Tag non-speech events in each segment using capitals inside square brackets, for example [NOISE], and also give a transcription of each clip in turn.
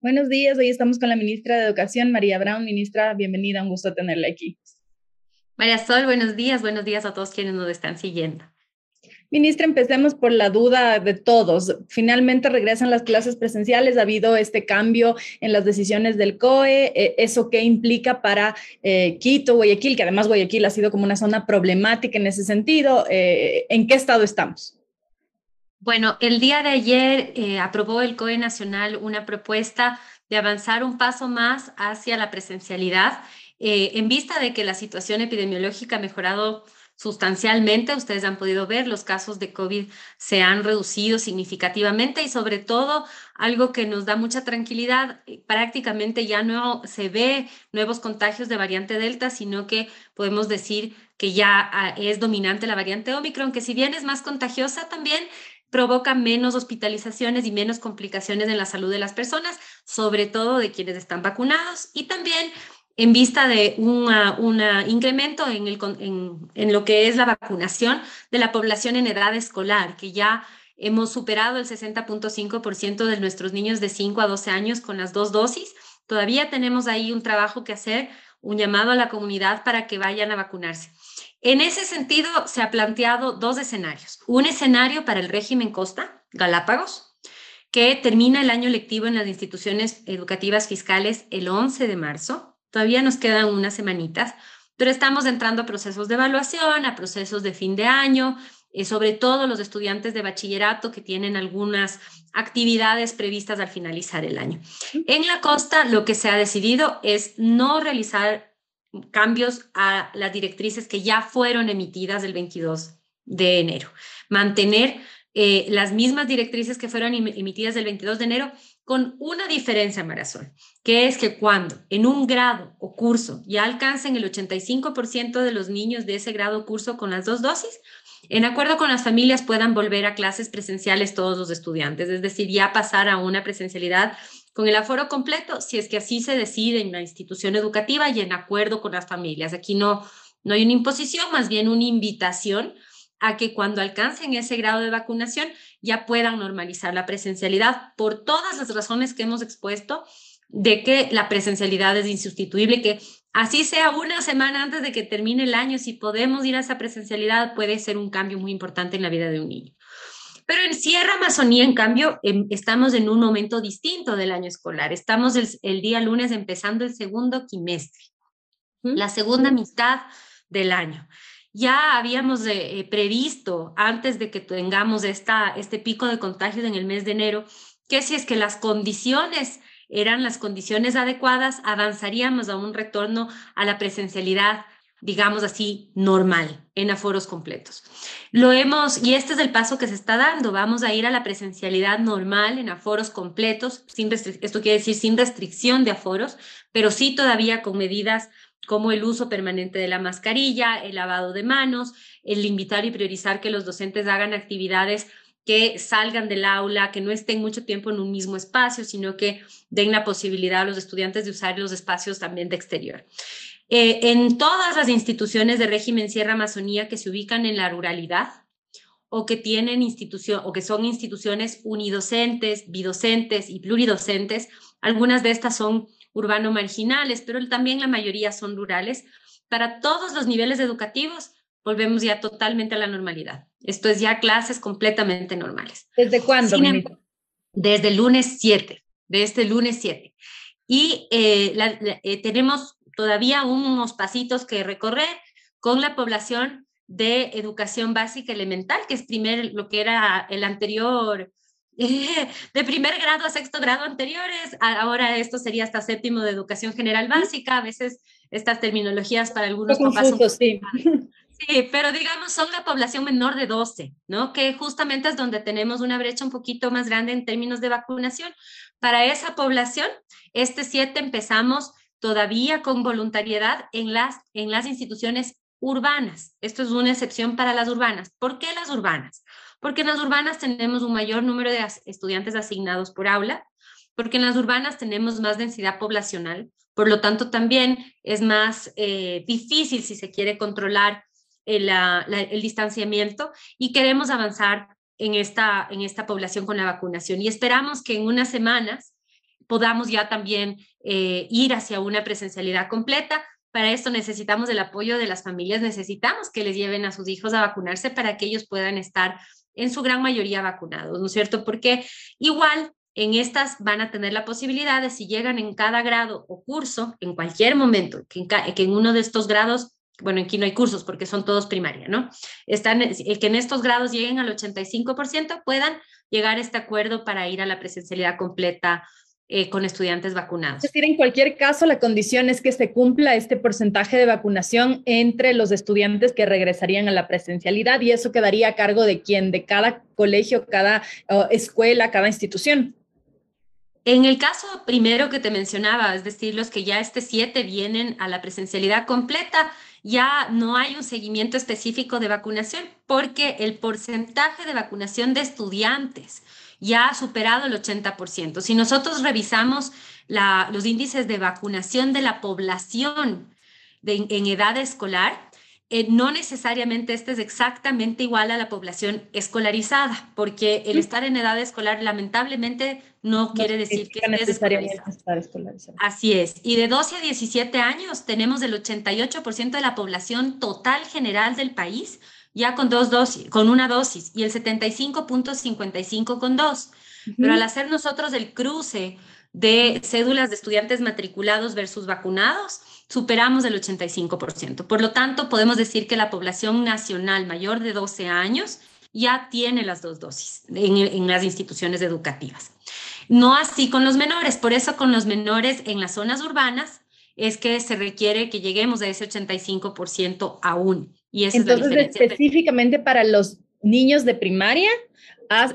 Buenos días, hoy estamos con la ministra de Educación, María Brown. Ministra, bienvenida, un gusto tenerla aquí. María Sol, buenos días, buenos días a todos quienes nos están siguiendo. Ministra, empecemos por la duda de todos. Finalmente regresan las clases presenciales, ha habido este cambio en las decisiones del COE, eh, ¿eso qué implica para eh, Quito, Guayaquil, que además Guayaquil ha sido como una zona problemática en ese sentido? Eh, ¿En qué estado estamos? Bueno, el día de ayer eh, aprobó el COE Nacional una propuesta de avanzar un paso más hacia la presencialidad eh, en vista de que la situación epidemiológica ha mejorado sustancialmente. Ustedes han podido ver, los casos de COVID se han reducido significativamente y sobre todo algo que nos da mucha tranquilidad, eh, prácticamente ya no se ve nuevos contagios de variante Delta, sino que podemos decir que ya ah, es dominante la variante Omicron, que si bien es más contagiosa también, provoca menos hospitalizaciones y menos complicaciones en la salud de las personas, sobre todo de quienes están vacunados y también en vista de un incremento en, en lo que es la vacunación de la población en edad escolar, que ya hemos superado el 60.5% de nuestros niños de 5 a 12 años con las dos dosis. Todavía tenemos ahí un trabajo que hacer, un llamado a la comunidad para que vayan a vacunarse. En ese sentido, se ha planteado dos escenarios. Un escenario para el régimen Costa, Galápagos, que termina el año lectivo en las instituciones educativas fiscales el 11 de marzo. Todavía nos quedan unas semanitas, pero estamos entrando a procesos de evaluación, a procesos de fin de año, eh, sobre todo los estudiantes de bachillerato que tienen algunas actividades previstas al finalizar el año. En la costa, lo que se ha decidido es no realizar cambios a las directrices que ya fueron emitidas el 22 de enero. Mantener eh, las mismas directrices que fueron emitidas el 22 de enero con una diferencia, Marazón, que es que cuando en un grado o curso ya alcancen el 85% de los niños de ese grado o curso con las dos dosis, en acuerdo con las familias puedan volver a clases presenciales todos los estudiantes, es decir, ya pasar a una presencialidad con el aforo completo, si es que así se decide en la institución educativa y en acuerdo con las familias. Aquí no, no hay una imposición, más bien una invitación a que cuando alcancen ese grado de vacunación ya puedan normalizar la presencialidad por todas las razones que hemos expuesto de que la presencialidad es insustituible, que así sea una semana antes de que termine el año, si podemos ir a esa presencialidad, puede ser un cambio muy importante en la vida de un niño. Pero en Sierra Amazonía, en cambio, em, estamos en un momento distinto del año escolar. Estamos el, día lunes empezando el segundo quimestre, la segunda mitad del año. Ya habíamos eh, eh, previsto, antes de que tengamos esta, este pico de contagios en el mes de enero, que si es que las condiciones eran las condiciones adecuadas, avanzaríamos a un retorno a la presencialidad digamos así, normal, en aforos completos. Lo hemos, y este es el paso que se está dando, vamos a ir a la presencialidad normal en aforos completos, sin esto quiere decir sin restricción de aforos, pero sí todavía con medidas como el uso permanente de la mascarilla, el lavado de manos, el invitar y priorizar que los docentes hagan actividades que salgan del aula, que no estén mucho tiempo en un mismo espacio, sino que den la posibilidad a los estudiantes de usar los espacios también de exterior. Eh, en todas las instituciones de régimen Sierra Amazonía que se ubican en la ruralidad o que tienen institución o que son instituciones unidocentes, bidocentes y pluridocentes, algunas de estas son urbano marginales, pero también la mayoría son rurales. Para todos los niveles educativos volvemos ya totalmente a la normalidad. Esto es ya clases completamente normales. ¿Desde cuándo? desde el lunes 7, de este lunes 7. Y eh, eh, tenemos todavía unos pasitos que recorrer con la población de educación básica elemental, que es primer, lo que era el anterior, [LAUGHS] de primer grado a sexto grado anteriores, ahora esto sería hasta séptimo de educación general básica, a veces estas terminologías para algunos papás son... Sí. [LAUGHS] sí, pero digamos son la población menor de 12, ¿no? Que justamente es donde tenemos una brecha un poquito más grande en términos de vacunación. Para esa población, este 7 empezamos todavía con voluntariedad en las, en las instituciones urbanas. Esto es una excepción para las urbanas. ¿Por qué las urbanas? Porque en las urbanas tenemos un mayor número de estudiantes asignados por aula, porque en las urbanas tenemos más densidad poblacional, por lo tanto también es más eh, difícil si se quiere controlar el, el, distanciamiento y queremos avanzar en esta, en esta población con la vacunación. Y esperamos que en unas semanas podamos ya también ir hacia una presencialidad completa. Para esto necesitamos el apoyo de las familias, necesitamos que les lleven a sus hijos a vacunarse para que ellos puedan estar en su gran mayoría vacunados, ¿no es cierto? Porque igual en estas van a tener la posibilidad de si llegan en cada grado o curso, en cualquier momento, que en, uno de estos grados, bueno, aquí no hay cursos porque son todos primaria, ¿no? Están, que en estos grados lleguen al 85%, puedan llegar a este acuerdo para ir a la presencialidad completa eh, con estudiantes vacunados. Es decir, en cualquier caso, la condición es que se cumpla este porcentaje de vacunación entre los estudiantes que regresarían a la presencialidad y eso quedaría a cargo de quién, de cada colegio, cada escuela, cada institución. En el caso primero que te mencionaba, es decir, los que ya este 7 vienen a la presencialidad completa, ya no hay un seguimiento específico de vacunación porque el porcentaje de vacunación de estudiantes ya ha superado el 80%. Si nosotros revisamos los índices de vacunación de la población en edad escolar, eh, no necesariamente este es exactamente igual a la población escolarizada, porque el estar en edad escolar lamentablemente no, quiere decir que necesariamente estar escolarizado. Así es. Y de 12 a 17 años tenemos el 88% de la población total general del país ya con dos dosis, con una dosis y el 75.55 con dos. Pero al hacer nosotros el cruce de cédulas de estudiantes matriculados versus vacunados, superamos el 85%. Por lo tanto, podemos decir que la población nacional mayor de 12 años ya tiene las dos dosis en, en, las instituciones educativas. No así con los menores, por eso con los menores en las zonas urbanas es que se requiere que lleguemos a ese 85% aún. Y Entonces, específicamente para los niños de primaria,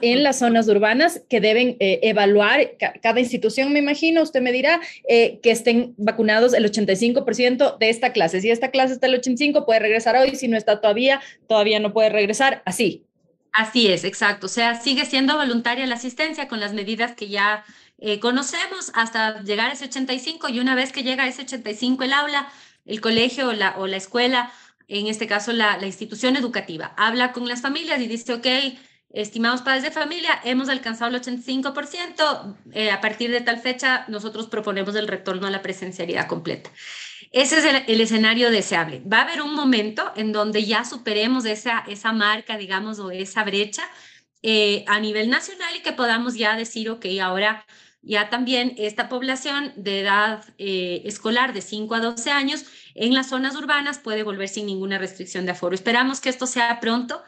en las zonas urbanas que deben eh, evaluar cada institución, me imagino, usted me dirá, eh, que estén vacunados el 85% de esta clase. Si esta clase está el 85, puede regresar hoy, si no está todavía, todavía no puede regresar, así. Así es, exacto. O sea, sigue siendo voluntaria la asistencia con las medidas que ya eh, conocemos hasta llegar a ese 85 y una vez que llega a ese 85 el aula, el colegio o la, o la escuela, en este caso la, la institución educativa, habla con las familias y dice, ok, Estimados padres de familia, hemos alcanzado el 85%. Eh, a partir de tal fecha, nosotros proponemos el retorno a la presencialidad completa. Ese es el, escenario deseable. Va a haber un momento en donde ya superemos esa, esa marca, digamos, o esa brecha eh, a nivel nacional y que podamos ya decir, ok, ahora ya también esta población de edad eh, escolar de 5 a 12 años en las zonas urbanas puede volver sin ninguna restricción de aforo. Esperamos que esto sea pronto.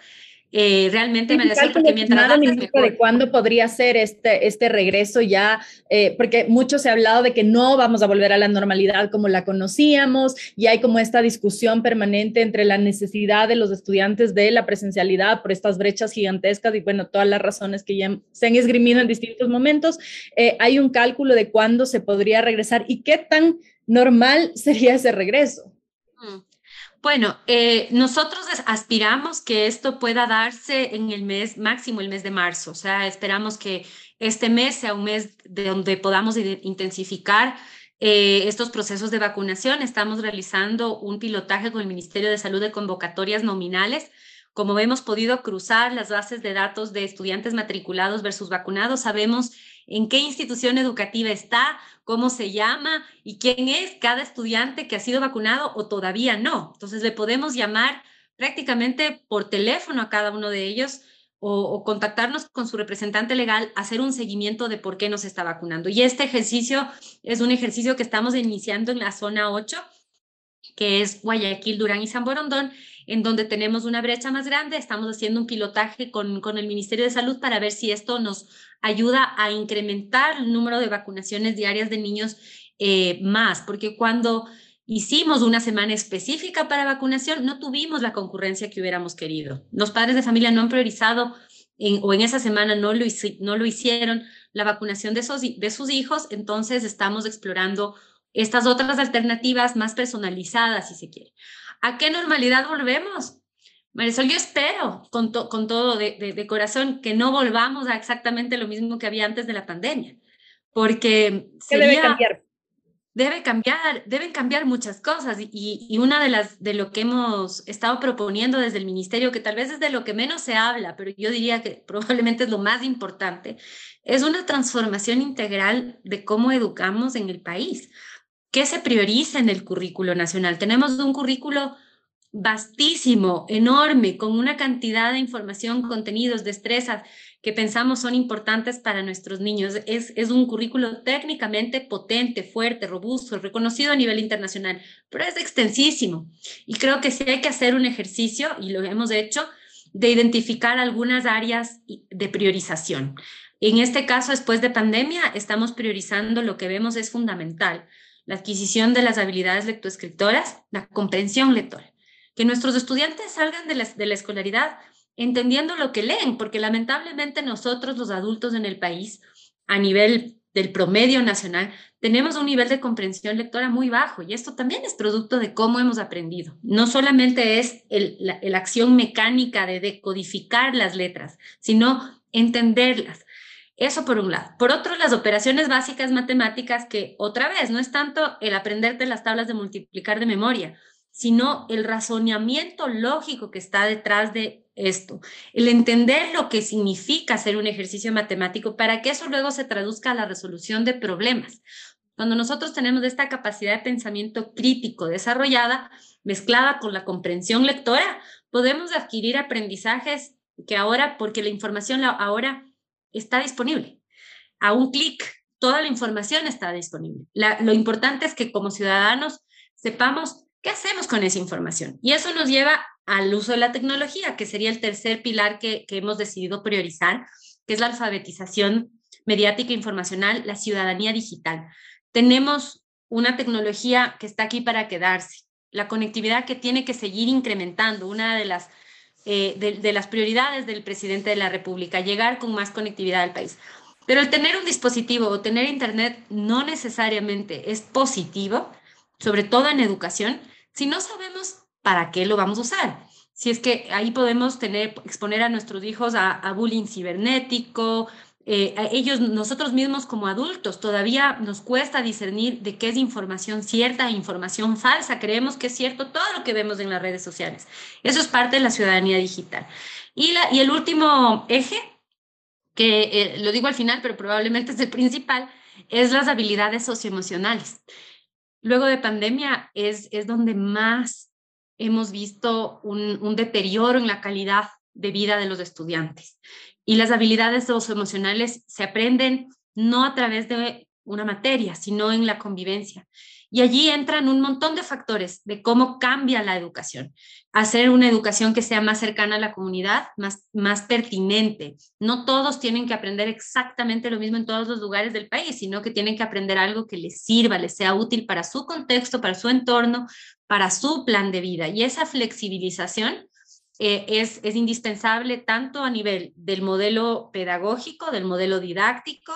Eh, realmente me deseo porque mientras antes de cuándo podría ser este, este regreso ya, eh, porque mucho se ha hablado de que no vamos a volver a la normalidad como la conocíamos y hay como esta discusión permanente entre la necesidad de los estudiantes de la presencialidad por estas brechas gigantescas y bueno, todas las razones que ya se han esgrimido en distintos momentos. Eh, hay un cálculo de cuándo se podría regresar y qué tan normal [LAUGHS] sería ese regreso. Mm. Bueno, eh, nosotros aspiramos que esto pueda darse en el mes máximo, el mes de marzo. O sea, esperamos que este mes sea un mes de donde podamos intensificar eh, estos procesos de vacunación. Estamos realizando un pilotaje con el Ministerio de Salud de convocatorias nominales. Como hemos podido cruzar las bases de datos de estudiantes matriculados versus vacunados, sabemos en qué institución educativa está, cómo se llama y quién es cada estudiante que ha sido vacunado o todavía no. Entonces le podemos llamar prácticamente por teléfono a cada uno de ellos o, contactarnos con su representante legal, hacer un seguimiento de por qué nos está vacunando. Y este ejercicio es un ejercicio que estamos iniciando en la zona 8, que es Guayaquil, Durán y San Borondón, en donde tenemos una brecha más grande. Estamos haciendo un pilotaje con, con el Ministerio de Salud para ver si esto nos ayuda a incrementar el número de vacunaciones diarias de niños eh, más, porque cuando hicimos una semana específica para vacunación, no tuvimos la concurrencia que hubiéramos querido. Los padres de familia no han priorizado o en esa semana no lo, hicieron la vacunación de, de sus hijos, entonces estamos explorando estas otras alternativas más personalizadas, si se quiere. ¿A qué normalidad volvemos? Marisol, yo espero con, con todo de, corazón que no volvamos a exactamente lo mismo que había antes de la pandemia, porque debe cambiar? Debe cambiar, deben cambiar muchas cosas y, y, una de las de lo que hemos estado proponiendo desde el ministerio, que tal vez es de lo que menos se habla, pero yo diría que probablemente es lo más importante, es una transformación integral de cómo educamos en el país. ¿Qué se prioriza en el currículo nacional? Tenemos un currículo vastísimo, enorme, con una cantidad de información, contenidos, destrezas que pensamos son importantes para nuestros niños. Es, es un currículo técnicamente potente, fuerte, robusto, reconocido a nivel internacional, pero es extensísimo. Y creo que sí hay que hacer un ejercicio, y lo hemos hecho, de identificar algunas áreas de priorización. En este caso, después de pandemia, estamos priorizando lo que vemos es fundamental, la adquisición de las habilidades lectoescritoras, la comprensión lectora que nuestros estudiantes salgan de la, de la escolaridad entendiendo lo que leen, porque lamentablemente nosotros los adultos en el país, a nivel del promedio nacional, tenemos un nivel de comprensión lectora muy bajo y esto también es producto de cómo hemos aprendido. No solamente es el, la, acción mecánica de decodificar las letras, sino entenderlas. Eso por un lado. Por otro, las operaciones básicas matemáticas, que otra vez no es tanto el aprenderte las tablas de multiplicar de memoria, sino el razonamiento lógico que está detrás de esto, el entender lo que significa hacer un ejercicio matemático para que eso luego se traduzca a la resolución de problemas. Cuando nosotros tenemos esta capacidad de pensamiento crítico desarrollada, mezclada con la comprensión lectora, podemos adquirir aprendizajes que ahora, porque la información ahora está disponible. A un clic, toda la información está disponible. La, lo importante es que como ciudadanos sepamos ¿Qué hacemos con esa información? Y eso nos lleva al uso de la tecnología, que sería el tercer pilar que, hemos decidido priorizar, que es la alfabetización mediática e informacional, la ciudadanía digital. Tenemos una tecnología que está aquí para quedarse, la conectividad que tiene que seguir incrementando, una de las, eh, de las prioridades del presidente de la República, llegar con más conectividad al país. Pero el tener un dispositivo o tener Internet no necesariamente es positivo, sobre todo en educación, si no sabemos para qué lo vamos a usar. Si es que ahí podemos tener, exponer a nuestros hijos a, bullying cibernético, eh, ellos, nosotros mismos como adultos, todavía nos cuesta discernir de qué es información cierta e información falsa. Creemos que es cierto todo lo que vemos en las redes sociales. Eso es parte de la ciudadanía digital. Y, la, y el último eje, que eh, lo digo al final, pero probablemente es el principal, es las habilidades socioemocionales luego de pandemia es, es donde más hemos visto un deterioro en la calidad de vida de los estudiantes. Y las habilidades socioemocionales se aprenden no a través de una materia, sino en la convivencia. Y allí entran un montón de factores de cómo cambia la educación. Hacer una educación que sea más cercana a la comunidad, más, más pertinente. No todos tienen que aprender exactamente lo mismo en todos los lugares del país, sino que tienen que aprender algo que les sirva, les sea útil para su contexto, para su entorno, para su plan de vida. Y esa flexibilización eh, es, indispensable tanto a nivel del modelo pedagógico, del modelo didáctico,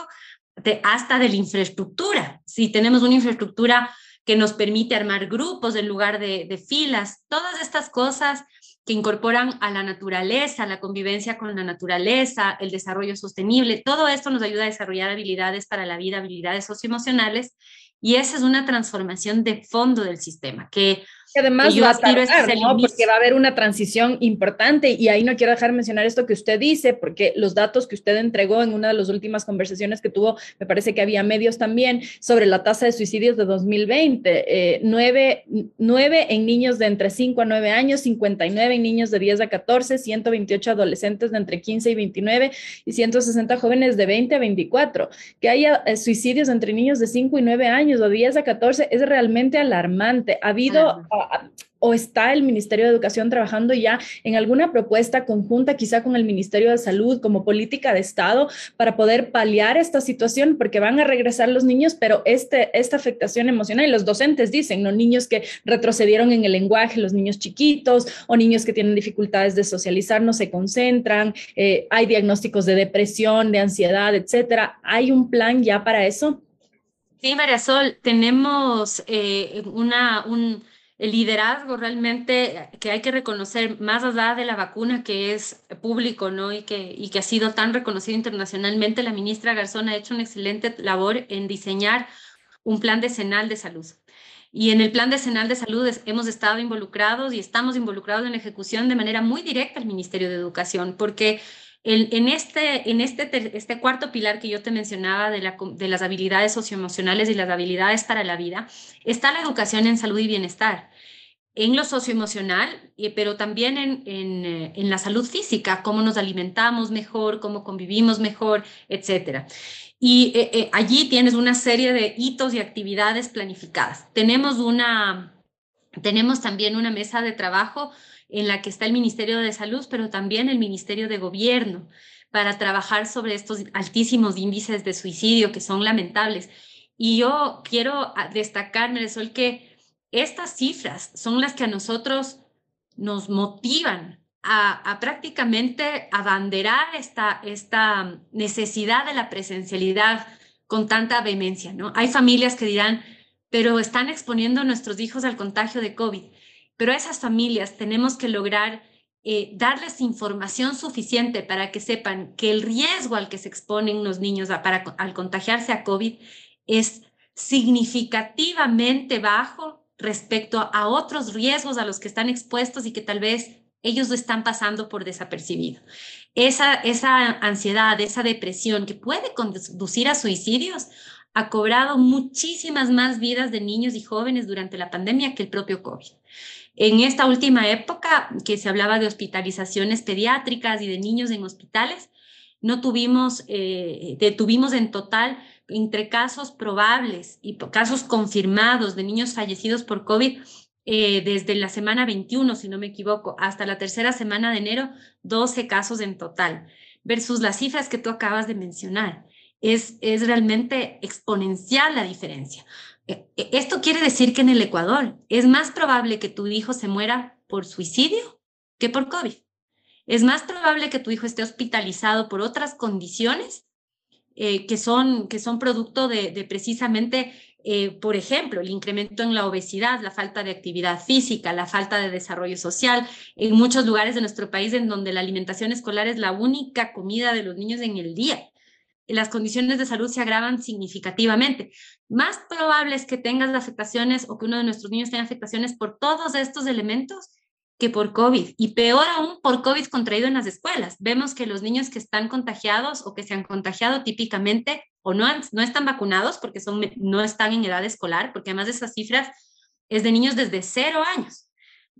hasta de la infraestructura. Si tenemos una infraestructura que nos permite armar grupos en lugar de, de filas, todas estas cosas que incorporan a la naturaleza, la convivencia con la naturaleza, el desarrollo sostenible, todo esto nos ayuda a desarrollar habilidades para la vida, habilidades socioemocionales, y esa es una transformación de fondo del sistema, que que además va a tardar, ¿no? Porque va a haber una transición importante y ahí no quiero dejar de mencionar esto que usted dice, porque los datos que usted entregó en una de las últimas conversaciones que tuvo, me parece que había medios también sobre la tasa de suicidios de 2020, eh, 9, 9 en niños de entre 5 a 9 años, 59 en niños de 10 a 14, 128 adolescentes de entre 15 y 29 y 160 jóvenes de 20 a 24. Que haya eh, suicidios entre niños de 5 y 9 años o 10 a 14 es realmente alarmante. Ha habido o está el Ministerio de Educación trabajando ya en alguna propuesta conjunta, quizá con el Ministerio de Salud, como política de Estado, para poder paliar esta situación, porque van a regresar los niños, pero este, esta afectación emocional, y los docentes dicen, ¿no? Niños que retrocedieron en el lenguaje, los niños chiquitos, o niños que tienen dificultades de socializar, no se concentran, eh, hay diagnósticos de depresión, de ansiedad, etcétera. ¿Hay un plan ya para eso? Sí, María Sol, tenemos eh, una, un el liderazgo realmente que hay que reconocer más allá de la vacuna que es público ¿no? y, que, y que ha sido tan reconocido internacionalmente, la ministra Garzón ha hecho una excelente labor en diseñar un plan decenal de salud. Y en el plan decenal de salud hemos estado involucrados y estamos involucrados en la ejecución de manera muy directa al Ministerio de Educación, porque en, este, en este, este cuarto pilar que yo te mencionaba de, la, de las habilidades socioemocionales y las habilidades para la vida, está la educación en salud y bienestar en lo socioemocional, pero también en, en, en, la salud física, cómo nos alimentamos mejor, cómo convivimos mejor, etcétera. Y eh, eh, allí tienes una serie de hitos y actividades planificadas. Tenemos, una, tenemos también una mesa de trabajo en la que está el Ministerio de Salud, pero también el Ministerio de Gobierno, para trabajar sobre estos altísimos índices de suicidio que son lamentables. Y yo quiero ah, destacar, Marisol, que estas cifras son las que a nosotros nos motivan a, prácticamente abanderar esta, esta necesidad de la presencialidad con tanta vehemencia, ¿no? Hay familias que dirán, pero están exponiendo a nuestros hijos al contagio de COVID. Pero a esas familias tenemos que lograr eh, darles información suficiente para que sepan que el riesgo al que se exponen los niños al contagiarse a COVID es significativamente bajo respecto a otros riesgos a los que están expuestos y que tal vez ellos lo están pasando por desapercibido. Esa, esa ansiedad, esa depresión que puede conducir a suicidios, ha cobrado muchísimas más vidas de niños y jóvenes durante la pandemia que el propio COVID. En esta última época, que se hablaba de hospitalizaciones pediátricas y de niños en hospitales, no tuvimos, eh, detuvimos en total entre casos probables y casos confirmados de niños fallecidos por COVID, eh, desde la semana 21, si no me equivoco, hasta la tercera semana de enero, 12 casos en total, versus las cifras que tú acabas de mencionar. Es, es realmente exponencial la diferencia. E, e, esto quiere decir que en el Ecuador es más probable que tu hijo se muera por suicidio que por COVID. Es más probable que tu hijo esté hospitalizado por otras condiciones eh, que, son, que son producto de, precisamente eh, por ejemplo, el incremento en la obesidad, la falta de actividad física, la falta de desarrollo social, en muchos lugares de nuestro país en donde la alimentación escolar es la única comida de los niños en el día. Las condiciones de salud se agravan significativamente. Más probable es que tengas afectaciones o que uno de nuestros niños tenga afectaciones por todos estos elementos que por COVID y peor aún por COVID contraído en las escuelas. Vemos que los niños que están contagiados o que se han contagiado típicamente o no, no están vacunados porque son, no están en edad escolar, porque además de esas cifras es de niños desde cero años,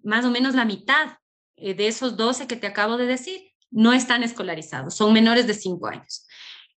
más o menos la mitad eh, de esos 12 que te acabo de decir no están escolarizados, son menores de cinco años.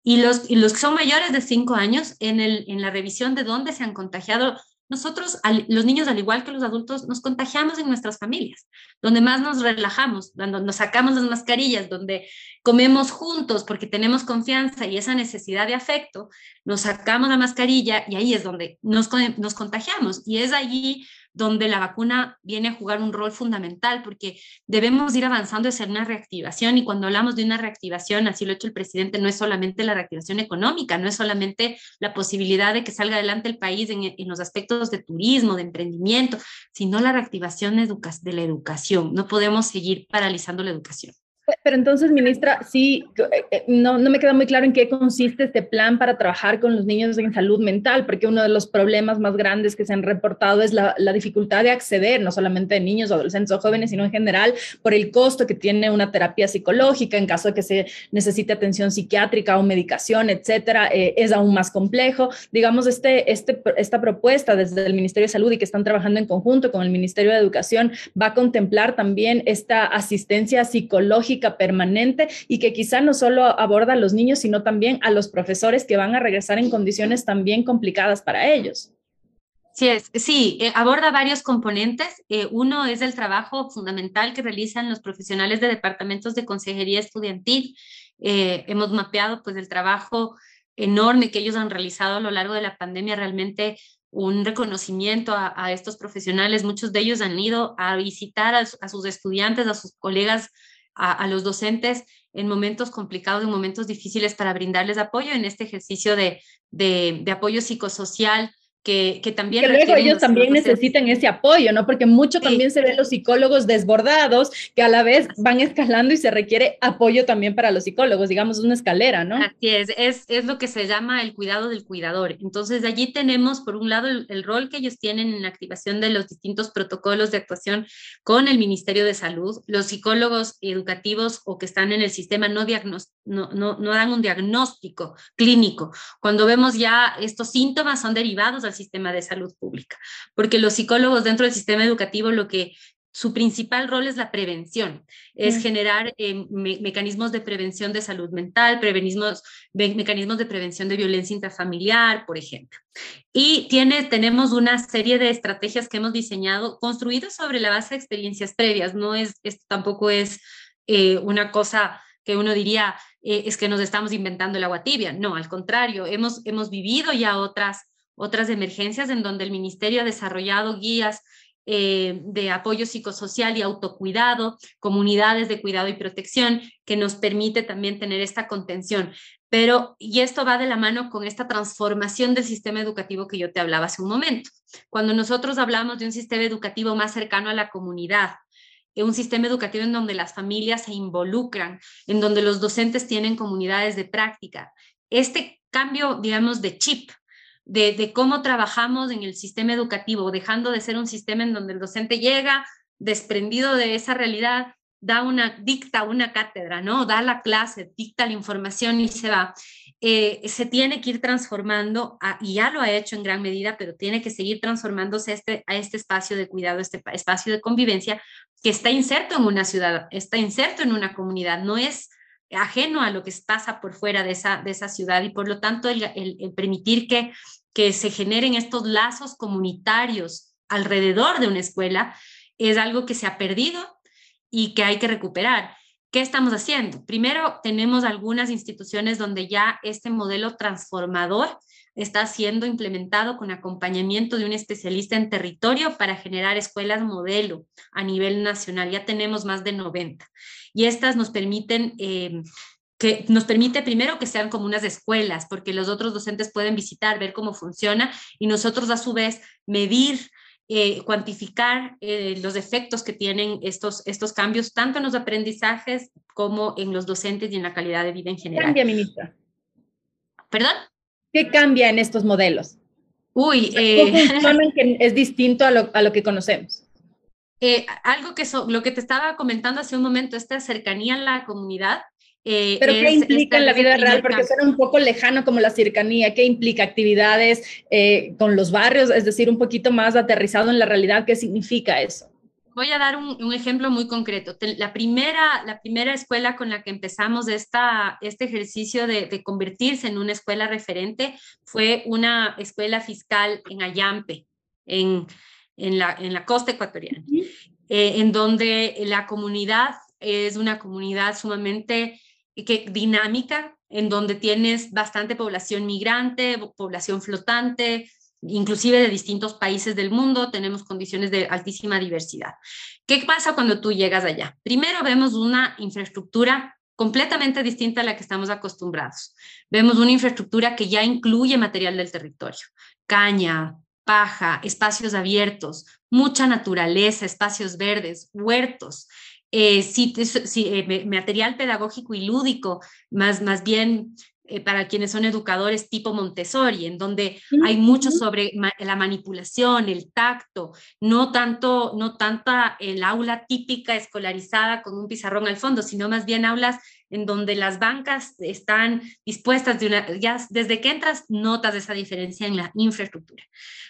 Y los, y los que son mayores de cinco años, en, el, en la revisión de dónde se han contagiado nosotros, los niños, al igual que los adultos, nos contagiamos en nuestras familias, donde más nos relajamos, donde nos sacamos las mascarillas, donde comemos juntos porque tenemos confianza y esa necesidad de afecto, nos sacamos la mascarilla y ahí es donde nos, nos contagiamos. Y es allí donde la vacuna viene a jugar un rol fundamental, porque debemos ir avanzando hacia una reactivación y cuando hablamos de una reactivación, así lo ha hecho el presidente, no es solamente la reactivación económica, no es solamente la posibilidad de que salga adelante el país en, en los aspectos de turismo, de emprendimiento, sino la reactivación de la educación. No podemos seguir paralizando la educación. Pero entonces, ministra, sí, eh, eh, no, no me queda muy claro en qué consiste este plan para trabajar con los niños en salud mental, porque uno de los problemas más grandes que se han reportado es la, la dificultad de acceder, no solamente de niños, adolescentes o jóvenes, sino en general, por el costo que tiene una terapia psicológica en caso de que se necesite atención psiquiátrica o medicación, etcétera, eh, es aún más complejo. Digamos, este, este, esta propuesta desde el Ministerio de Salud y que están trabajando en conjunto con el Ministerio de Educación va a contemplar también esta asistencia psicológica permanente y que quizá no solo aborda a los niños, sino también a los profesores que van a regresar en condiciones también complicadas para ellos. Sí, es, sí eh, aborda varios componentes. Eh, uno es el trabajo fundamental que realizan los profesionales de departamentos de consejería estudiantil. Eh, hemos mapeado pues el trabajo enorme que ellos han realizado a lo largo de la pandemia, realmente un reconocimiento a, estos profesionales. Muchos de ellos han ido a visitar a, sus estudiantes, a sus colegas a, los docentes en momentos complicados, en momentos difíciles para brindarles apoyo en este ejercicio de, de, apoyo psicosocial que, que también... Que luego ellos también necesitan ese apoyo, ¿no? Porque mucho también se ven los psicólogos desbordados, que a la vez van escalando y se requiere apoyo también para los psicólogos, digamos, una escalera, ¿no? Así es, es, es lo que se llama el cuidado del cuidador. Entonces, allí tenemos, por un lado, el, el rol que ellos tienen en la activación de los distintos protocolos de actuación con el Ministerio de Salud. Los psicólogos educativos o que están en el sistema no, no, no, no dan un diagnóstico clínico. Cuando vemos ya estos síntomas son derivados sistema de salud pública, porque los psicólogos dentro del sistema educativo lo que su principal rol es la prevención, es mm. generar eh, mecanismos de prevención de salud mental, prevenismos, mecanismos de prevención de violencia intrafamiliar, por ejemplo. Y tiene, tenemos una serie de estrategias que hemos diseñado, construidas sobre la base de experiencias previas. No es, esto tampoco es eh, una cosa que uno diría, eh, es que nos estamos inventando el agua tibia. No, al contrario, hemos, hemos vivido ya otras otras emergencias en donde el ministerio ha desarrollado guías eh, de apoyo psicosocial y autocuidado, comunidades de cuidado y protección, que nos permite también tener esta contención. Pero, y esto va de la mano con esta transformación del sistema educativo que yo te hablaba hace un momento. Cuando nosotros hablamos de un sistema educativo más cercano a la comunidad, un sistema educativo en donde las familias se involucran, en donde los docentes tienen comunidades de práctica, este cambio, digamos, de chip de, cómo trabajamos en el sistema educativo, dejando de ser un sistema en donde el docente llega desprendido de esa realidad, da una, dicta una cátedra, ¿no? Da la clase, dicta la información y se va. Eh, se tiene que ir transformando, y ya lo ha hecho en gran medida, pero tiene que seguir transformándose este, a este espacio de cuidado, este espacio de convivencia que está inserto en una ciudad, está inserto en una comunidad, no es ajeno a lo que pasa por fuera de esa, de esa ciudad y por lo tanto el, el, permitir que, que se generen estos lazos comunitarios alrededor de una escuela es algo que se ha perdido y que hay que recuperar. ¿Qué estamos haciendo? Primero, tenemos algunas instituciones donde ya este modelo transformador está siendo implementado con acompañamiento de un especialista en territorio para generar escuelas modelo a nivel nacional. Ya tenemos más de 90 y estas nos permiten... Eh, que nos permite primero que sean como unas escuelas, porque los otros docentes pueden visitar, ver cómo funciona y nosotros a su vez medir, eh, cuantificar eh, los efectos que tienen estos, estos cambios, tanto en los aprendizajes como en los docentes y en la calidad de vida en general. ¿Qué cambia, ministra? ¿Perdón? ¿Qué cambia en estos modelos? Uy, eh, que es distinto a lo, a lo que conocemos? Eh, algo que lo que te estaba comentando hace un momento, esta cercanía a la comunidad. Eh, ¿Pero qué implica en la vida real? Porque suena un poco lejano como la cercanía. ¿Qué implica actividades eh, con los barrios? Es decir, un poquito más aterrizado en la realidad. ¿Qué significa eso? Voy a dar un, ejemplo muy concreto. La primera, la primera escuela con la que empezamos esta, este ejercicio de, de convertirse en una escuela referente fue una escuela fiscal en Ayampe, en, en la, en la costa ecuatoriana, eh, en donde la comunidad es una comunidad sumamente que, dinámica, en donde tienes bastante población migrante, población flotante, inclusive de distintos países del mundo, tenemos condiciones de altísima diversidad. ¿Qué pasa cuando tú llegas allá? Primero vemos una infraestructura completamente distinta a la que estamos acostumbrados. Vemos una infraestructura que ya incluye material del territorio, caña, paja, espacios abiertos, mucha naturaleza, espacios verdes, huertos, eh, eh, material pedagógico y lúdico, más, más bien eh, para quienes son educadores tipo Montessori, en donde hay mucho sobre la manipulación, el tacto, no tanto, no tanta el aula típica escolarizada con un pizarrón al fondo, sino más bien aulas en donde las bancas están dispuestas de una, ya desde que entras notas esa diferencia en la infraestructura.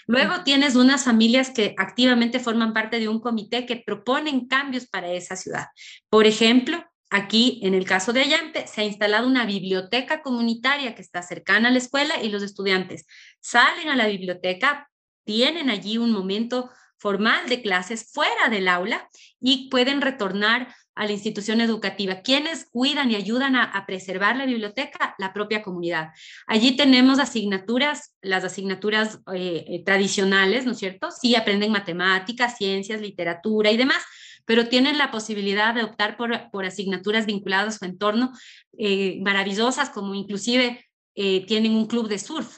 Luego tienes unas familias que activamente forman parte de un comité que proponen cambios para esa ciudad. Por ejemplo, Aquí, en el caso de Ayampe, se ha instalado una biblioteca comunitaria que está cercana a la escuela y los estudiantes salen a la biblioteca, tienen allí un momento formal de clases fuera del aula y pueden retornar a la institución educativa. ¿Quiénes cuidan y ayudan a, preservar la biblioteca? La propia comunidad. Allí tenemos asignaturas, las asignaturas eh, eh, tradicionales, ¿no es cierto? Sí, aprenden matemáticas, ciencias, literatura y demás, pero tienen la posibilidad de optar por, por asignaturas vinculadas a su entorno eh, maravillosas, como inclusive eh, tienen un club de surf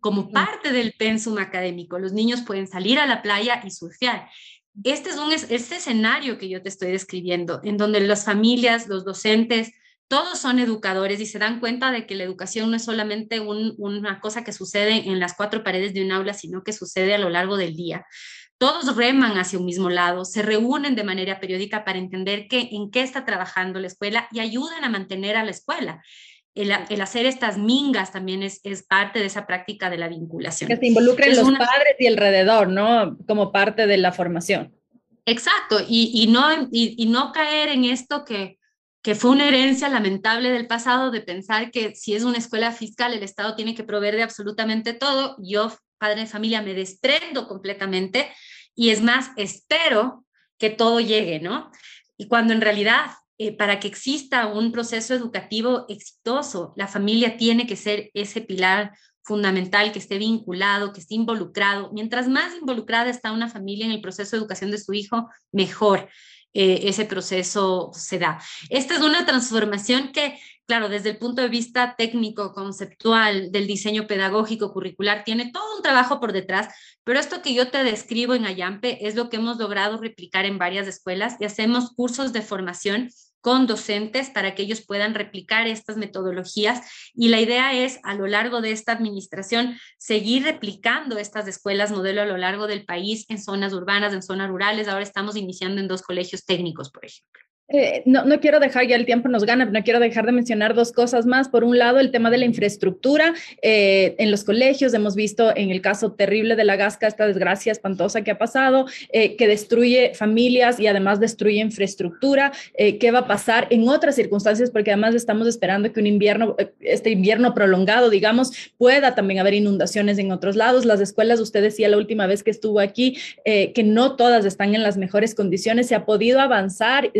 como parte del pensum académico. Los niños pueden salir a la playa y surfear. Este es un este escenario que yo te estoy describiendo, en donde las familias, los docentes, todos son educadores y se dan cuenta de que la educación no es solamente una cosa que sucede en las cuatro paredes de un aula, sino que sucede a lo largo del día. Todos reman hacia un mismo lado, se reúnen de manera periódica para entender qué, en qué está trabajando la escuela y ayudan a mantener a la escuela. El, hacer estas mingas también es, es, parte de esa práctica de la vinculación. Que se involucren los padres y alrededor, ¿no? Como parte de la formación. Exacto, y, y no, y, no caer en esto que, que fue una herencia lamentable del pasado de pensar que si es una escuela fiscal el Estado tiene que proveer de absolutamente todo. Yo, padre de familia, me desprendo completamente y es más, espero que todo llegue, ¿no? Y cuando en realidad, eh, para que exista un proceso educativo exitoso, la familia tiene que ser ese pilar fundamental, que esté vinculado, que esté involucrado. Mientras más involucrada está una familia en el proceso de educación de su hijo, mejor. Eh, ese proceso se da. Esta es una transformación que, claro, desde el punto de vista técnico, conceptual, del diseño pedagógico, curricular, tiene todo un trabajo por detrás, pero esto que yo te describo en Ayampe es lo que hemos logrado replicar en varias escuelas y hacemos cursos de formación con docentes para que ellos puedan replicar estas metodologías. Y la idea es, a lo largo de esta administración, seguir replicando estas escuelas modelo a lo largo del país, en zonas urbanas, en zonas rurales. Ahora estamos iniciando en dos colegios técnicos, por ejemplo. Eh, no, no, quiero dejar, ya el tiempo nos gana, no quiero dejar de mencionar dos cosas más. Por un lado, el tema de la infraestructura eh, en los colegios. Hemos visto en el caso terrible de la Gasca esta desgracia espantosa que ha pasado, eh, que destruye familias y además destruye infraestructura. ¿Qué va a pasar en otras circunstancias? Porque además estamos esperando que un invierno, este invierno prolongado, digamos, pueda también haber inundaciones en otros lados. Las escuelas, usted decía la última vez que estuvo aquí, que no todas están en las mejores condiciones. Se ha podido avanzar.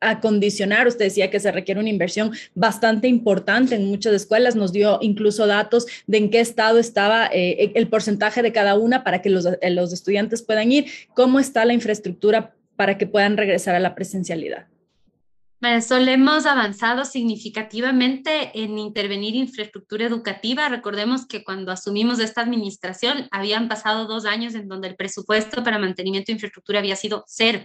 Acondicionar. Usted decía que se requiere una inversión bastante importante en muchas escuelas. Nos dio incluso datos de en qué estado estaba eh, el porcentaje de cada una para que los, eh, los estudiantes puedan ir. ¿Cómo está la infraestructura para que puedan regresar a la presencialidad? Solo hemos avanzado significativamente en intervenir infraestructura educativa. Recordemos que cuando asumimos esta administración habían pasado dos años en donde el presupuesto para mantenimiento de infraestructura había sido cero.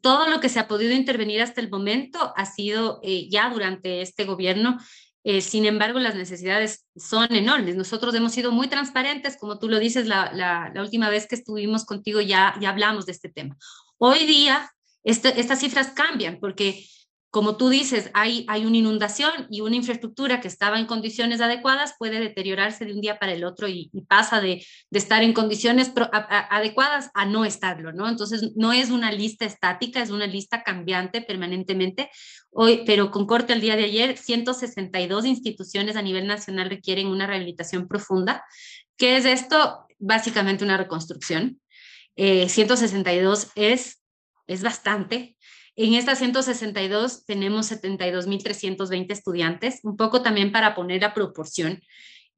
Todo lo que se ha podido intervenir hasta el momento ha sido eh, ya durante este gobierno. Eh, sin embargo, las necesidades son enormes. Nosotros hemos sido muy transparentes, como tú lo dices, la, la, la última vez que estuvimos contigo ya, ya hablamos de este tema. Hoy día, este, estas cifras cambian porque como tú dices, hay, hay una inundación y una infraestructura que estaba en condiciones adecuadas puede deteriorarse de un día para el otro y, pasa de, de, estar en condiciones adecuadas a no estarlo, ¿no? Entonces, no es una lista estática, es una lista cambiante permanentemente. Hoy, pero con corte al día de ayer, 162 instituciones a nivel nacional requieren una rehabilitación profunda. ¿Qué es esto? Básicamente una reconstrucción. 162 eh, es, es bastante en estas 162 tenemos 72.320 estudiantes, un poco también para poner a proporción.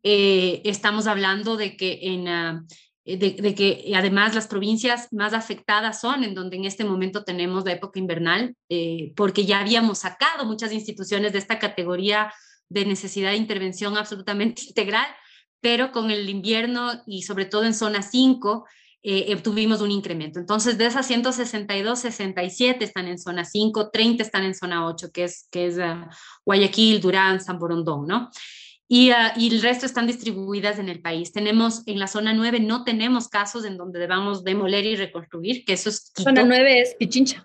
Eh, estamos hablando de que en... Ah, de, que además las provincias más afectadas son en donde en este momento tenemos la época invernal, eh, porque ya habíamos sacado muchas instituciones de esta categoría de necesidad de intervención absolutamente [LAUGHS] integral, pero con el invierno y sobre todo en zona 5, eh, tuvimos un incremento. Entonces, de esas 162, 67 están en zona 5, 30 están en zona 8, que es, que es uh, Guayaquil, Durán, San Borondón, ¿no? Y, uh, y, el resto están distribuidas en el país. Tenemos en la zona 9, no tenemos casos en donde debamos demoler y reconstruir, que eso es... Quito. Zona 9 es Pichincha.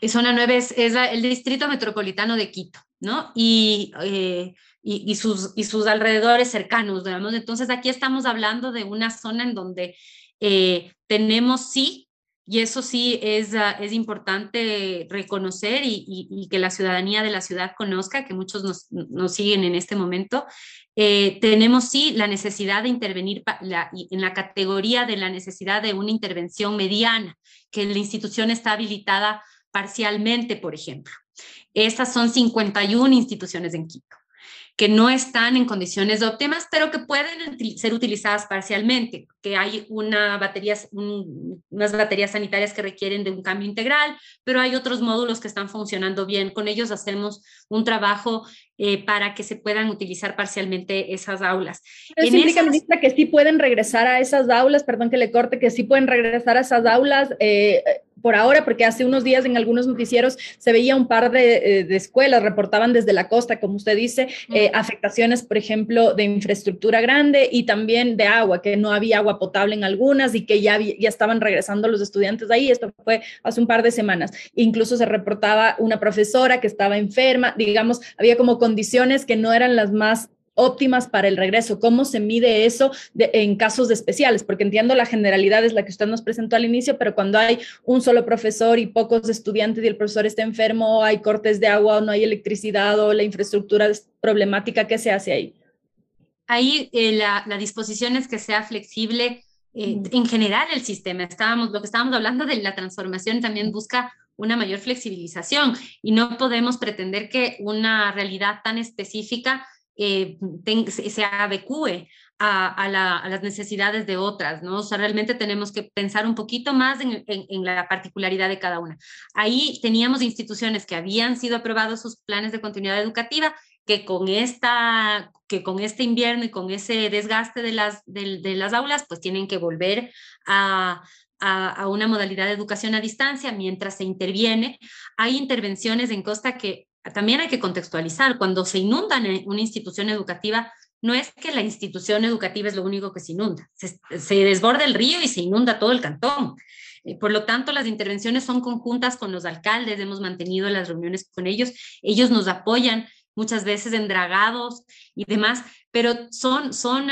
Y zona 9 es, es el distrito metropolitano de Quito, ¿no? Y, eh, y, y, sus, y sus alrededores cercanos, digamos. Entonces, aquí estamos hablando de una zona en donde eh, tenemos sí, y eso sí es, ah, es importante reconocer y, que la ciudadanía de la ciudad conozca, que muchos nos, nos siguen en este momento, eh, tenemos sí la necesidad de intervenir en la categoría de la necesidad de una intervención mediana, que la institución está habilitada parcialmente, por ejemplo. Estas son 51 instituciones en Quito. Que no están en condiciones óptimas, pero que pueden ser utilizadas parcialmente, que hay una unas baterías sanitarias que requieren de un cambio integral, pero hay otros módulos que están funcionando bien. Con ellos hacemos un trabajo eh, para que se puedan utilizar parcialmente esas aulas. Eso implica, ministra, que sí pueden regresar a esas aulas, perdón que le corte, que sí pueden regresar a esas aulas. Eh, por ahora, porque hace unos días en algunos noticieros se veía un par de, eh, escuelas, reportaban desde la costa, como usted dice, eh, afectaciones, por ejemplo, de infraestructura grande y también de agua, que no había agua potable en algunas y que ya, ya estaban regresando los estudiantes ahí. Esto fue hace un par de semanas. Incluso se reportaba una profesora que estaba enferma, digamos, había como condiciones que no eran las más óptimas para el regreso? ¿Cómo se mide eso en casos especiales? Porque entiendo la generalidad es la que usted nos presentó al inicio, pero cuando hay un solo profesor y pocos estudiantes y el profesor está enfermo, hay cortes de agua o no hay electricidad o la infraestructura es problemática, ¿qué se hace ahí? Ahí eh, la, disposición es que sea flexible eh, en general el sistema. Estábamos, lo que estábamos hablando de la transformación también busca una mayor flexibilización y no podemos pretender que una realidad tan específica eh, se adecue a, las necesidades de otras, ¿no? O sea, realmente tenemos que pensar un poquito más en, la particularidad de cada una. Ahí teníamos instituciones que habían sido aprobados sus planes de continuidad educativa, que con, esta, que con este invierno y con ese desgaste de las, aulas, pues tienen que volver a, una modalidad de educación a distancia mientras se interviene. Hay intervenciones en Costa que también hay que contextualizar. Cuando se inunda una institución educativa, no es que la institución educativa es lo único que se inunda. Se, desborda el río y se inunda todo el cantón. Eh, por lo tanto, las intervenciones son conjuntas con los alcaldes, hemos mantenido las reuniones con ellos, ellos nos apoyan muchas veces en dragados y demás, pero son, son,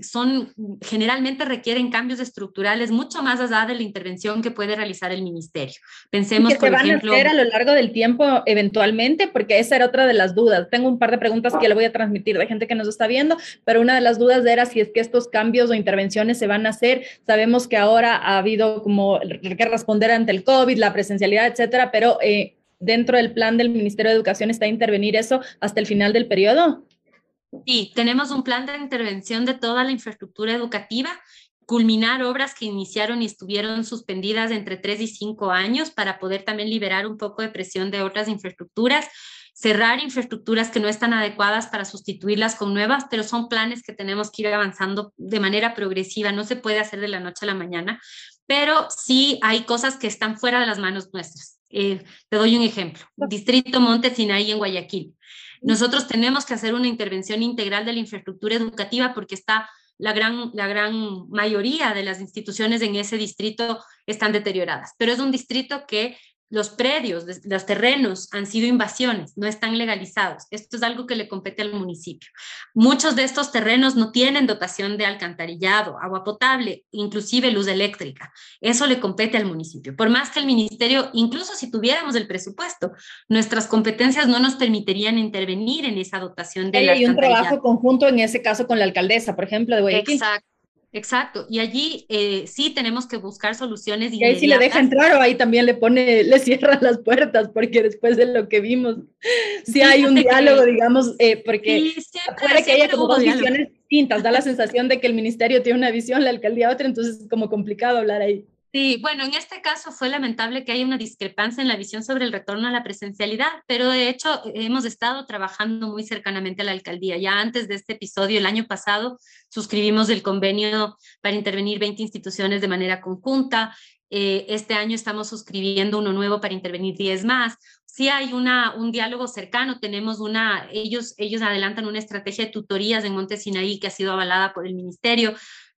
son, generalmente requieren cambios estructurales mucho más allá de la intervención que puede realizar el ministerio. Pensemos, que se van a hacer a lo largo del tiempo eventualmente, porque esa era otra de las dudas. Tengo un par de preguntas que le voy a transmitir de gente que nos está viendo, pero una de las dudas era si es que estos cambios o intervenciones se van a hacer. Sabemos que ahora ha habido como que responder ante el COVID, la presencialidad, etcétera, pero eh, dentro del plan del Ministerio de Educación está intervenir eso hasta el final del periodo. Sí, tenemos un plan de intervención de toda la infraestructura educativa, culminar obras que iniciaron y estuvieron suspendidas entre tres y cinco años para poder también liberar un poco de presión de otras infraestructuras, cerrar infraestructuras que no están adecuadas para sustituirlas con nuevas, pero son planes que tenemos que ir avanzando de manera progresiva, no se puede hacer de la noche a la mañana, pero sí hay cosas que están fuera de las manos nuestras. Eh, te doy un ejemplo, Distrito Monte Sinaí en Guayaquil. Nosotros tenemos que hacer una intervención integral de la infraestructura educativa porque está la gran, la gran mayoría de las instituciones en ese distrito están deterioradas, pero es un distrito que los predios, los terrenos han sido invasiones, no están legalizados. Esto es algo que le compete al municipio. Muchos de estos terrenos no tienen dotación de alcantarillado, agua potable, inclusive luz eléctrica. Eso le compete al municipio. Por más que el ministerio, incluso si tuviéramos el presupuesto, nuestras competencias no nos permitirían intervenir en esa dotación de Hay un trabajo conjunto en ese caso con la alcaldesa, por ejemplo, de Guayaquil. Exacto. Exacto, y allí eh, sí tenemos que buscar soluciones. Y ahí sí le deja entrar o ahí también le pone, le cierran las puertas, porque después de lo que vimos, sí, hay un diálogo, digamos, eh, porque puede que haya como dos visiones distintas, da la sensación de que el ministerio tiene una visión, la alcaldía otra, entonces es como complicado hablar ahí. Sí, bueno, en este caso fue lamentable que haya una discrepancia en la visión sobre el retorno a la presencialidad, pero de hecho hemos estado trabajando muy cercanamente a la alcaldía. Ya antes de este episodio, el año pasado, suscribimos el convenio para intervenir 20 instituciones de manera conjunta. Eh, este año estamos suscribiendo uno nuevo para intervenir 10 más. Sí hay una, un diálogo cercano, tenemos una, ellos, ellos adelantan una estrategia de tutorías en Monte Sinaí que ha sido avalada por el ministerio.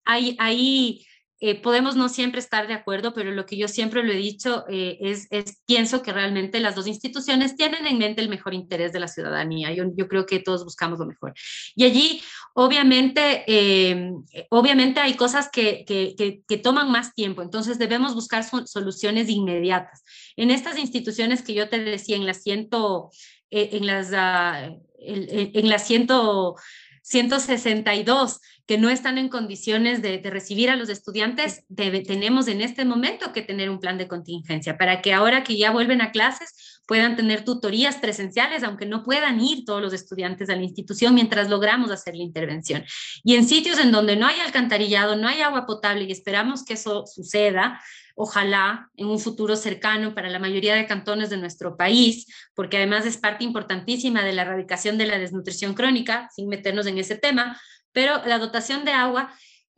Hay, hay eh, podemos no siempre estar de acuerdo, pero lo que yo siempre lo he dicho eh, es, pienso que realmente las dos instituciones tienen en mente el mejor interés de la ciudadanía. Yo, yo creo que todos buscamos lo mejor. Y allí, obviamente, eh, obviamente hay cosas que, que, que, toman más tiempo, entonces debemos buscar soluciones inmediatas. En estas instituciones que yo te decía, en las ciento, en las, uh, en, en las ciento 162 que no están en condiciones de, recibir a los estudiantes, tenemos en este momento que tener un plan de contingencia para que ahora que ya vuelven a clases puedan tener tutorías presenciales, aunque no puedan ir todos los estudiantes a la institución mientras logramos hacer la intervención. Y en sitios en donde no hay alcantarillado, no hay agua potable y esperamos que eso suceda, ojalá en un futuro cercano para la mayoría de cantones de nuestro país, porque además es parte importantísima de la erradicación de la desnutrición crónica, sin meternos en ese tema, pero la dotación de agua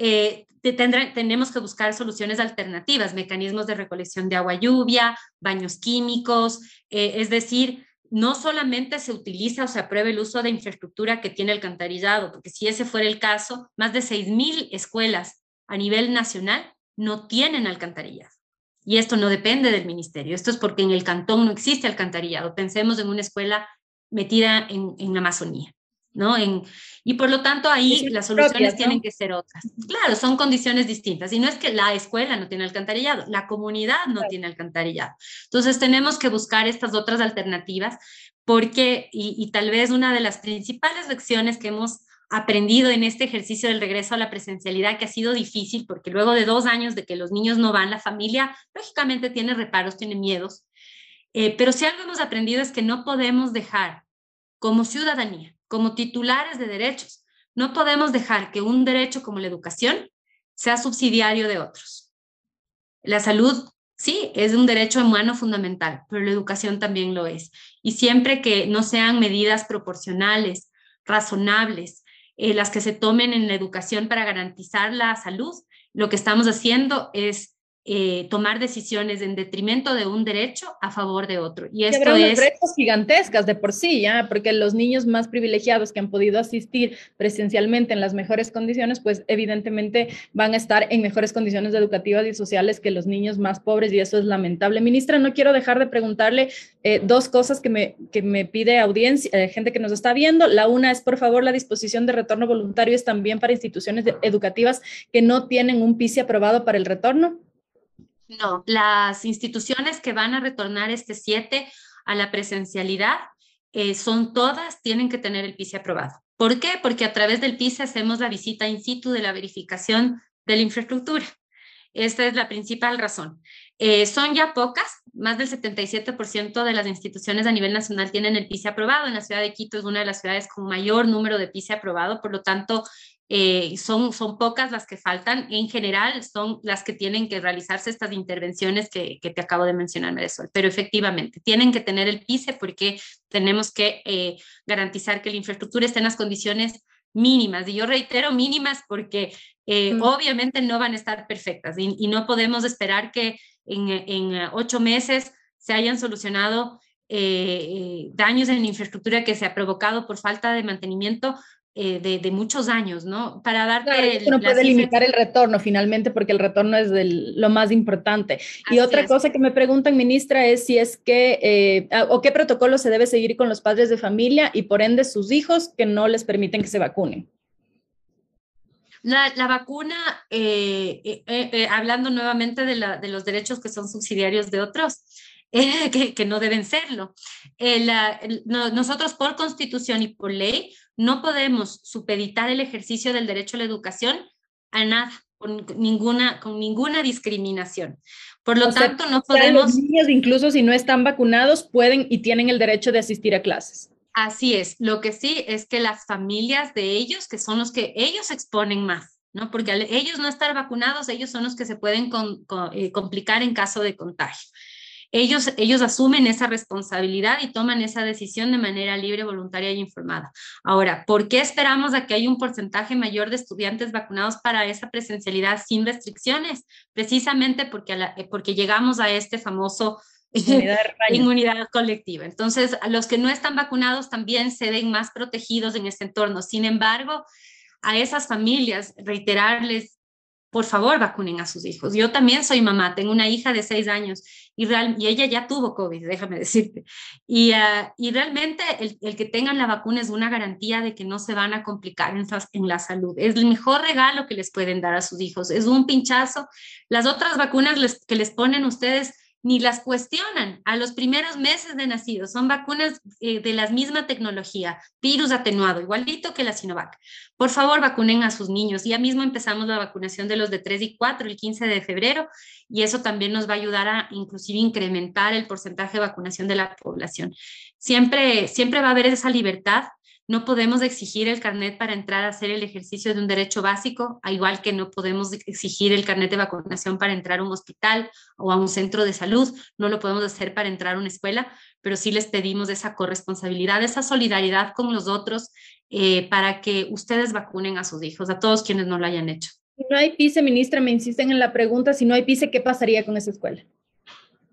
eh, tenemos que buscar soluciones alternativas, mecanismos de recolección de agua lluvia, baños químicos, eh, es decir, no solamente se utiliza o se aprueba el uso de infraestructura que tiene alcantarillado, porque si ese fuera el caso, más de 6.000 escuelas a nivel nacional no tienen alcantarillado. Y esto no depende del ministerio, esto es porque en el cantón no existe alcantarillado. Pensemos en una escuela metida en, en la Amazonía. ¿No? En, y por lo tanto ahí las soluciones tienen que ser otras. Claro, son condiciones distintas. Y no es que la escuela no tiene alcantarillado, la comunidad no tiene alcantarillado. Entonces tenemos que buscar estas otras alternativas porque, y, y tal vez una de las principales lecciones que hemos aprendido en este ejercicio del regreso a la presencialidad, que ha sido difícil, porque luego de dos años de que los niños no van, la familia lógicamente tiene reparos, tiene miedos, eh, pero si algo hemos aprendido es que no podemos dejar como ciudadanía, como titulares de derechos, no podemos dejar que un derecho como la educación sea subsidiario de otros. La salud, sí, es un derecho humano fundamental, pero la educación también lo es. Y siempre que no sean medidas proporcionales, razonables, eh, las que se tomen en la educación para garantizar la salud, lo que estamos haciendo es eh, tomar decisiones en detrimento de un derecho a favor de otro. Y esto es... retos gigantescas de por sí, ¿ya? Porque los niños más privilegiados que han podido asistir presencialmente en las mejores condiciones, pues evidentemente van a estar en mejores condiciones educativas y sociales que los niños más pobres y eso es lamentable. Ministra, no quiero dejar de preguntarle eh, dos cosas que me, que me pide audiencia, eh, gente que nos está viendo. La una es, por favor, la disposición de retorno voluntario es también para instituciones educativas que no tienen un PISI aprobado para el retorno. No, las instituciones que van a retornar este 7 a la presencialidad eh, son todas, tienen que tener el PISA aprobado. ¿Por qué? Porque a través del PISA hacemos la visita in situ de la verificación de la infraestructura. Esta es la principal razón. Eh, son ya pocas, más del 77% de las instituciones a nivel nacional tienen el PISA aprobado. En la ciudad de Quito es una de las ciudades con mayor número de PISA aprobado, por lo tanto, eh, son, son pocas las que faltan. En general, son las que tienen que realizarse estas intervenciones que, que te acabo de mencionar, Marisol. Pero efectivamente, tienen que tener el PISE porque tenemos que eh, garantizar que la infraestructura esté en las condiciones mínimas. Y yo reitero mínimas porque eh, mm. obviamente no van a estar perfectas y, y no podemos esperar que en, en, ocho meses se hayan solucionado daños en la infraestructura que se ha provocado por falta de mantenimiento eh, de, muchos años, ¿no? Para darte... no puede limitar el retorno finalmente porque el retorno es lo más importante. y otra cosa que me preguntan, ministra, es si es que, eh, o qué protocolo se debe seguir con los padres de familia y por ende sus hijos que no les permiten que se vacunen. La, vacuna, eh, hablando nuevamente de, la, de, los derechos que son subsidiarios de otros, [LAUGHS] que, que, no deben serlo. nosotros por constitución y por ley no podemos supeditar el ejercicio del derecho a la educación a nada, con ninguna, con ninguna discriminación. Por lo tanto, no podemos... Los niños, incluso si no están vacunados, pueden y tienen el derecho de asistir a clases. Así es. Lo que sí es que las familias de ellos, que son los que ellos exponen más, ¿no? Porque al ellos no estar vacunados, ellos son los que se pueden eh, complicar en caso de contagio ellos, ellos asumen esa responsabilidad y toman esa decisión de manera libre, voluntaria y informada. Ahora, ¿por qué esperamos a que haya un porcentaje mayor de estudiantes vacunados para esa presencialidad sin restricciones? Precisamente porque, eh, porque llegamos a este famoso [LAUGHS] inmunidad, inmunidad, colectiva. Entonces, a los que no están vacunados también se ven más protegidos en este entorno. Sin embargo, a esas familias, reiterarles por favor vacunen a sus hijos. Yo también soy mamá, tengo una hija de seis años y, real, y ella ya tuvo COVID, déjame decirte. Y, ah, y realmente el, el, que tengan la vacuna es una garantía de que no se van a complicar en, en, la salud. Es el mejor regalo que les pueden dar a sus hijos. Es un pinchazo. Las otras vacunas que les ponen ustedes ni las cuestionan a los primeros meses de nacidos. Son vacunas eh, de la misma tecnología, virus atenuado, igualito que la Sinovac. Por favor, vacunen a sus niños. Ya mismo empezamos la vacunación de los de 3 y 4 el 15 de febrero y eso también nos va a ayudar a inclusive incrementar el porcentaje de vacunación de la población. Siempre, siempre va a haber esa libertad no podemos exigir el carnet para entrar a hacer el ejercicio de un derecho básico, al igual que no podemos exigir el carnet de vacunación para entrar a un hospital o a un centro de salud. No lo podemos hacer para entrar a una escuela, pero sí les pedimos esa corresponsabilidad, esa solidaridad con los otros eh, para que ustedes vacunen a sus hijos, a todos quienes no lo hayan hecho. Si no hay PICE, ministra, me insisten en la pregunta, si no hay PICE, ¿qué pasaría con esa escuela?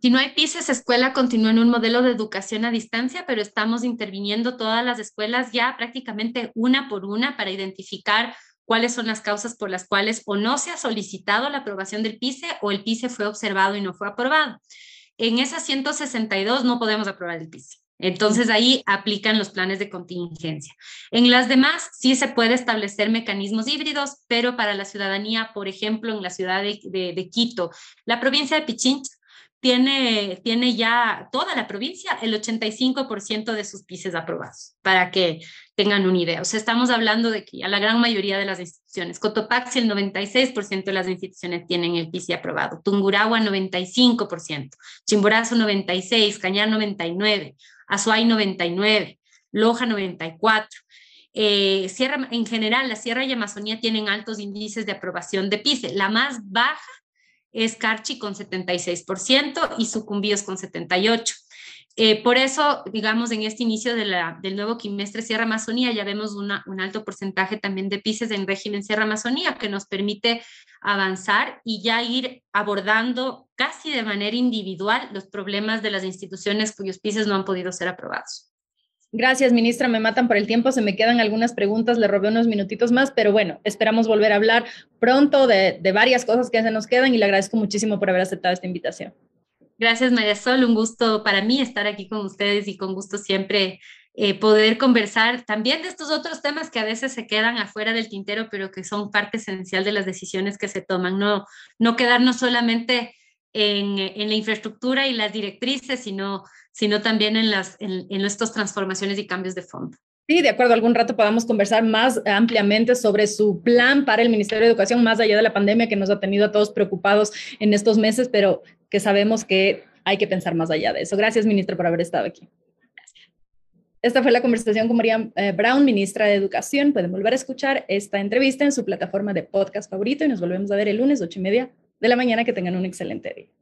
Si no hay PISES, escuela continúa en un modelo de educación a distancia, pero estamos interviniendo todas las escuelas ya prácticamente una por una para identificar cuáles son las causas por las cuales o no se ha solicitado la aprobación del PISE o el PISE fue observado y no fue aprobado. En esas 162 no podemos aprobar el PISE. Entonces ahí aplican los planes de contingencia. En las demás sí se puede establecer mecanismos híbridos, pero para la ciudadanía, por ejemplo, en la ciudad de, de Quito, la provincia de Pichincha, tiene, tiene ya toda la provincia el 85% de sus pises aprobados, para que tengan una idea. O sea, estamos hablando de que ya la gran mayoría de las instituciones, Cotopaxi el 96% de las instituciones tienen el PISE aprobado, Tungurahua 95%, Chimborazo 96%, Cañar 99%, Azuay 99%, Loja 94%. Eh, Sierra, en general, la Sierra y Amazonía tienen altos índices de aprobación de PISE. La más baja es Carchi con 76% y Sucumbíos con 78%. Eh, por eso, digamos, en este inicio del nuevo quimestre Sierra Amazonía ya vemos un alto porcentaje también de pises en régimen Sierra Amazonía que nos permite avanzar y ya ir abordando casi de manera individual los problemas de las instituciones cuyos pises no han podido ser aprobados. Gracias, ministra. Me matan por el tiempo. Se me quedan algunas preguntas. Le robé unos minutitos más, pero bueno, esperamos volver a hablar pronto de, varias cosas que se nos quedan y le agradezco muchísimo por haber aceptado esta invitación. Gracias, María Sol. Un gusto para mí estar aquí con ustedes y con gusto siempre eh, poder conversar también de estos otros temas que a veces se quedan afuera del tintero, pero que son parte esencial de las decisiones que se toman. No, no quedarnos solamente en, en la infraestructura y las directrices, sino sino también en, las, en, en estas transformaciones y cambios de fondo. Sí, de acuerdo, algún rato podamos conversar más ampliamente sobre su plan para el Ministerio de Educación, más allá de la pandemia que nos ha tenido a todos preocupados en estos meses, pero que sabemos que hay que pensar más allá de eso. Gracias, ministra, por haber estado aquí. Esta fue la conversación con María eh, Brown, ministra de Educación. Pueden volver a escuchar esta entrevista en su plataforma de podcast favorito y nos volvemos a ver el lunes, ocho y media de la mañana. Que tengan un excelente día.